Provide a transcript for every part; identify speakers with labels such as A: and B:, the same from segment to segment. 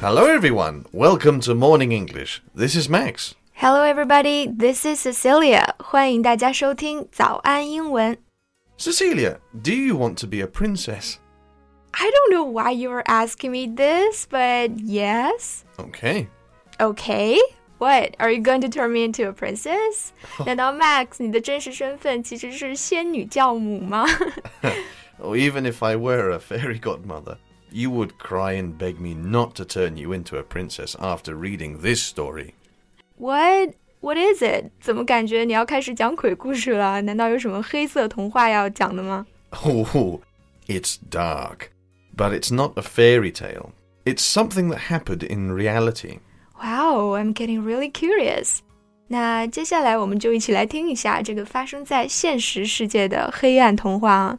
A: Hello, everyone. Welcome to Morning English. This is Max.
B: Hello, everybody. This is Cecilia. 欢迎大家收听早安英文。
A: Cecilia, do you want to be a princess?
B: I don't know why you are asking me this, but yes.
A: Okay.
B: Okay. What? Are you going to turn me into a princess? 难道 Max 你的真实身份其实是仙女教母吗？
A: Or even if I were a fairy godmother, you would cry and beg me not to turn you into a princess after reading this story.
B: What? What is it? 怎么感觉你要开始讲鬼故事了？难道有什么黑色童话要讲的吗？
A: Oh, it's dark. But it's not a fairy tale. It's something that happened in reality.
B: Wow, I'm getting really curious. 那接下来我们就一起来听一下这个发生在现实世界的黑暗童话啊。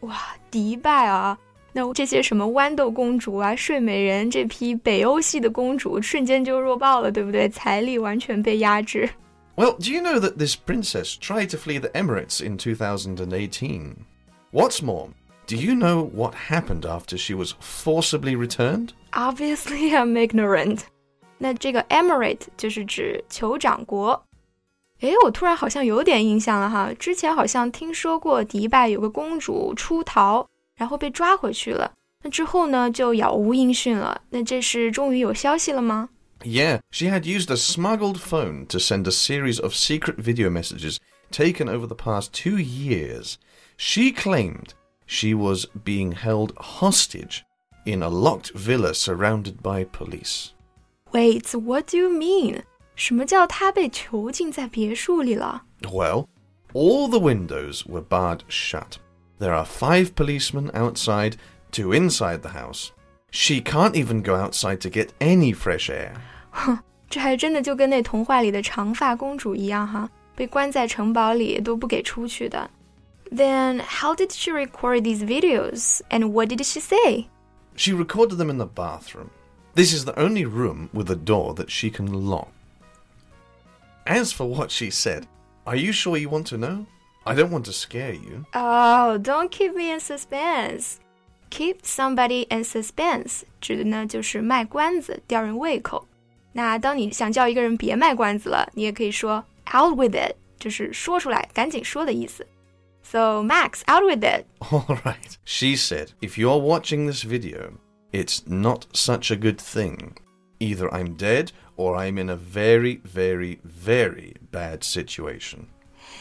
B: 哇，迪拜啊！那这些什么豌豆公主啊、睡美人这批北欧系的公主，瞬间就弱爆了，对不对？财力完全被压制。
A: Well, do you know that this princess tried to flee the Emirates in 2018? What's more, do you know what happened after she was forcibly returned?
B: Obviously, I'm ignorant. 那这个 Emirate 就是指酋长国。 诶，我突然好像有点印象了哈，之前好像听说过迪拜有个公主出逃，然后被抓回去了。那之后呢，就杳无音讯了。那这是终于有消息了吗？
A: Yeah, she had used a smuggled phone to send a series of secret video messages taken over the past two years. She claimed she was being held hostage in a locked villa surrounded by police.
B: Wait, what do you mean? 什么叫她被囚禁在别墅里了？
A: Well, all the windows were barred shut. There are five policemen outside, two inside the house. She can't even go outside to get any fresh air.
B: 这还真的就跟那童话里的长发公主一样哈，被关在城堡里都不给出去的。Then how did she record these videos and what did she say?
A: She recorded them in the bathroom. This is the only room with a door that she can lock. As for what she said, are you sure you want to know? I don't want to scare you.
B: Oh, don't keep me in suspense. Keep somebody in suspense 指的呢就是卖关子，吊人胃口。那当你想叫一个人别卖关子了，你也可以说 out with it，就是说出来，赶紧说的意思。So Max, out with it.
A: All right. She said, if you're watching this video, it's not such a good thing. Either I'm dead or I'm in a very, very, very bad situation.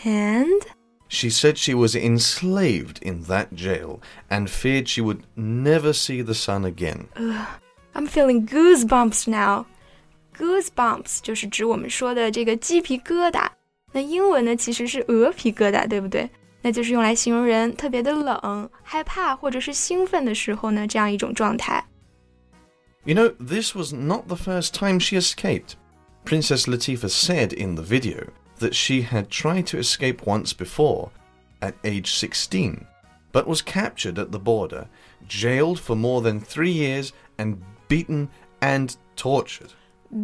B: And
A: She said she was enslaved in that jail and feared she would never see the sun again.
B: I'm feeling goosebumps now. Goosebumps 就是指我们说的这个鸡皮疙瘩。那英文呢其实是鹅皮疙瘩，对不对？那就是用来形容人特别的冷、害怕或者是兴奋的时候呢，这样一种状态。
A: You know, this was not the first time she escaped. Princess Latifa said in the video that she had tried to escape once before, at age 16, but was captured at the border, jailed for more than three years, and beaten and tortured.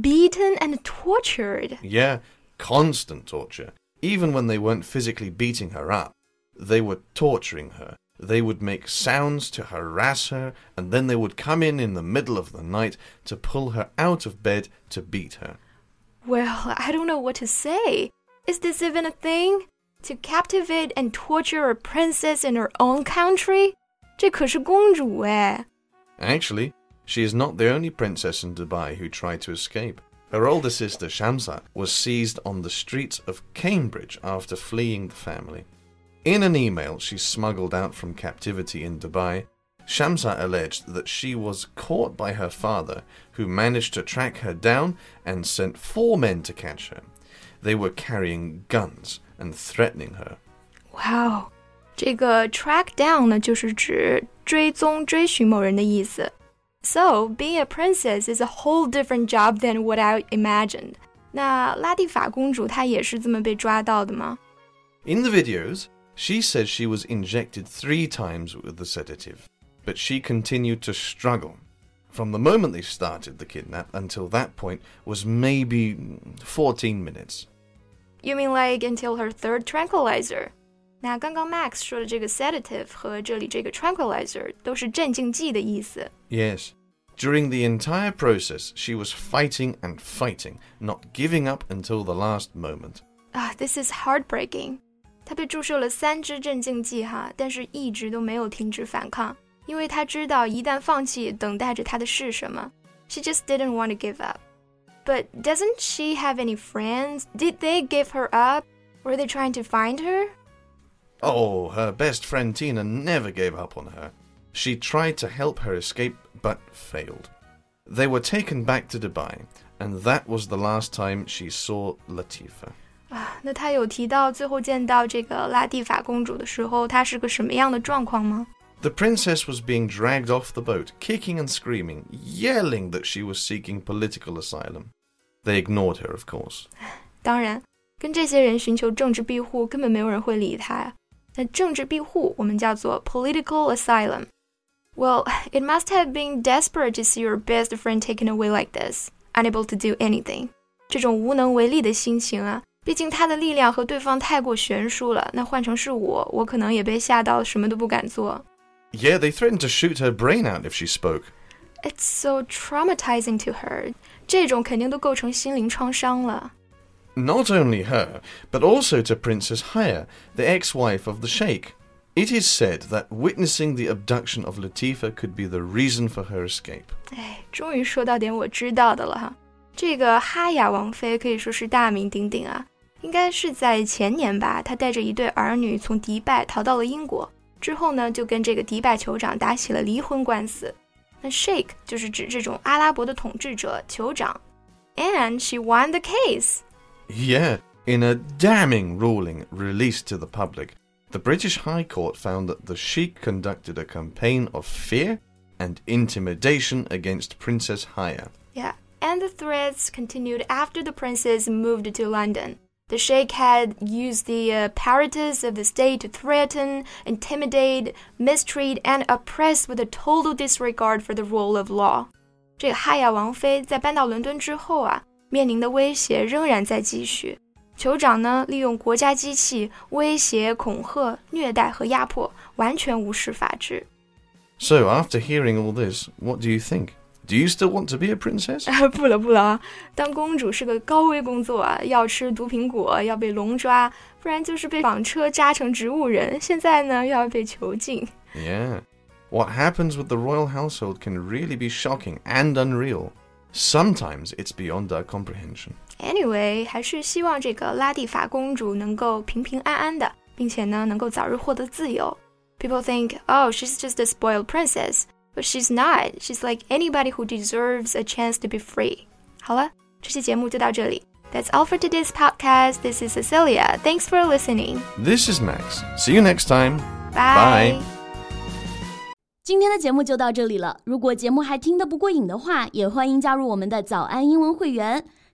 B: Beaten and tortured.
A: Yeah, constant torture. Even when they weren't physically beating her up, they were torturing her. They would make sounds to harass her, and then they would come in in the middle of the night to pull her out of bed to beat her.
B: Well, I don't know what to say. Is this even a thing? To captivate and torture a princess in her own country? 这可是公主哎。
A: Actually, she is not the only princess in Dubai who tried to escape. Her older sister Shamsa was seized on the streets of Cambridge after fleeing the family. In an email she smuggled out from captivity in Dubai, Shamsa alleged that she was caught by her father, who managed to track her down and sent four men to catch her. They were carrying guns and threatening her.
B: 哇哦，这个 track down 呢，就是指追踪、追寻某人的意思。 So being a princess is a whole different job than what I imagined. 那拉蒂法公主她也是这么被抓到的吗？
A: In the videos, she says she was injected three times with the sedative, but she continued to struggle. From the moment they started the kidnap until that point was maybe 14 minutes.
B: You mean like until her third tranquilizer? 那刚刚 Max 说的这个 sedative 和这里这个 tranquilizer 都是镇静剂的意思。
A: Yes. During the entire process, she was fighting and fighting, not giving up until the last moment.
B: Ah, this is heartbreaking. 她被注射了三支镇静剂哈，但是一直都没有停止反抗，因为她知道一旦放弃，等待着她的是什么。She just didn't want to give up. But doesn't she have any friends? Did they give her up? Were they trying to find her?
A: Oh, her best friend Tina never gave up on her. She tried to help her escape, but failed. They were taken back to Dubai, and that was the last time she saw Latifa.
B: 啊，那他有提到最后见到这个拉蒂法公主的时候，她是个什么样的状况吗？
A: The princess was being dragged off the boat, kicking and screaming, yelling that she was seeking political asylum. They ignored her, of course.
B: 当然，跟这些人寻求政治庇护，根本没有人会理他呀。那政治庇护我们叫做 political asylum。Well, it must have been desperate to see your best friend taken away like this, unable to do anything. 这种无能为力的心情啊， 毕竟他的力量和对方太过悬殊了。那换成是我，我可能也被吓到，什么都不敢做。
A: Yeah, they threatened to shoot her brain out if she spoke.
B: It's so traumatizing to her. 这种肯定都构成心灵创伤了。
A: not only her, but also to Princess Haya, the ex wife of the Sheikh. It is said that witnessing the abduction of Latifa could be the reason for her escape.
B: 哎，终于说到点我知道的了哈。这个哈雅王妃可以说是大名鼎鼎啊， 应该是在前年吧，她带着一对儿女从迪拜逃到了英国，之后呢就跟这个迪拜酋长打起了离婚官司。那 Sheikh 就是指这种阿拉伯的统治者酋长，and she won the case.
A: Yeah, in a damning ruling released to the public, the British High Court found that the Sheikh conducted a campaign of fear and intimidation against Princess Haya.
B: Yeah, and the threats continued after the princess moved to London. The Sheikh had used the uh, apparatus of the state to threaten, intimidate, mistreat, and oppress with a total disregard for the rule of law. 这个哈雅王妃在搬到伦敦之后啊，面临的威胁仍然在继续。酋长呢，利用国家机器威胁、恐吓、虐待和压迫，完全无视法治。
A: So after hearing all this, what do you think? Do you still want to be a princess?
B: 不了不了啊！当公主是个高危工作啊，要吃毒苹果，要被龙抓，不然就是被纺车扎成植物人。现在呢，又要被囚禁。
A: Yeah, what happens with the royal household can really be shocking and unreal. Sometimes it's beyond our comprehension.
B: Anyway，还是希望这个拉蒂法公主能够平平安安的，并且呢，能够早日获得自由。People think, oh, she's just a spoiled princess, but she's not. She's like anybody who deserves a chance to be free. 好了，这期节目就到这里。That's all for today's podcast. This is Cecilia. Thanks for listening.
A: This is Max. See you next time.
B: Bye.
A: Bye.
C: 今天的节目就到这里了。如果节目还听得不过瘾的话，也欢迎加入我们的早安英文会员。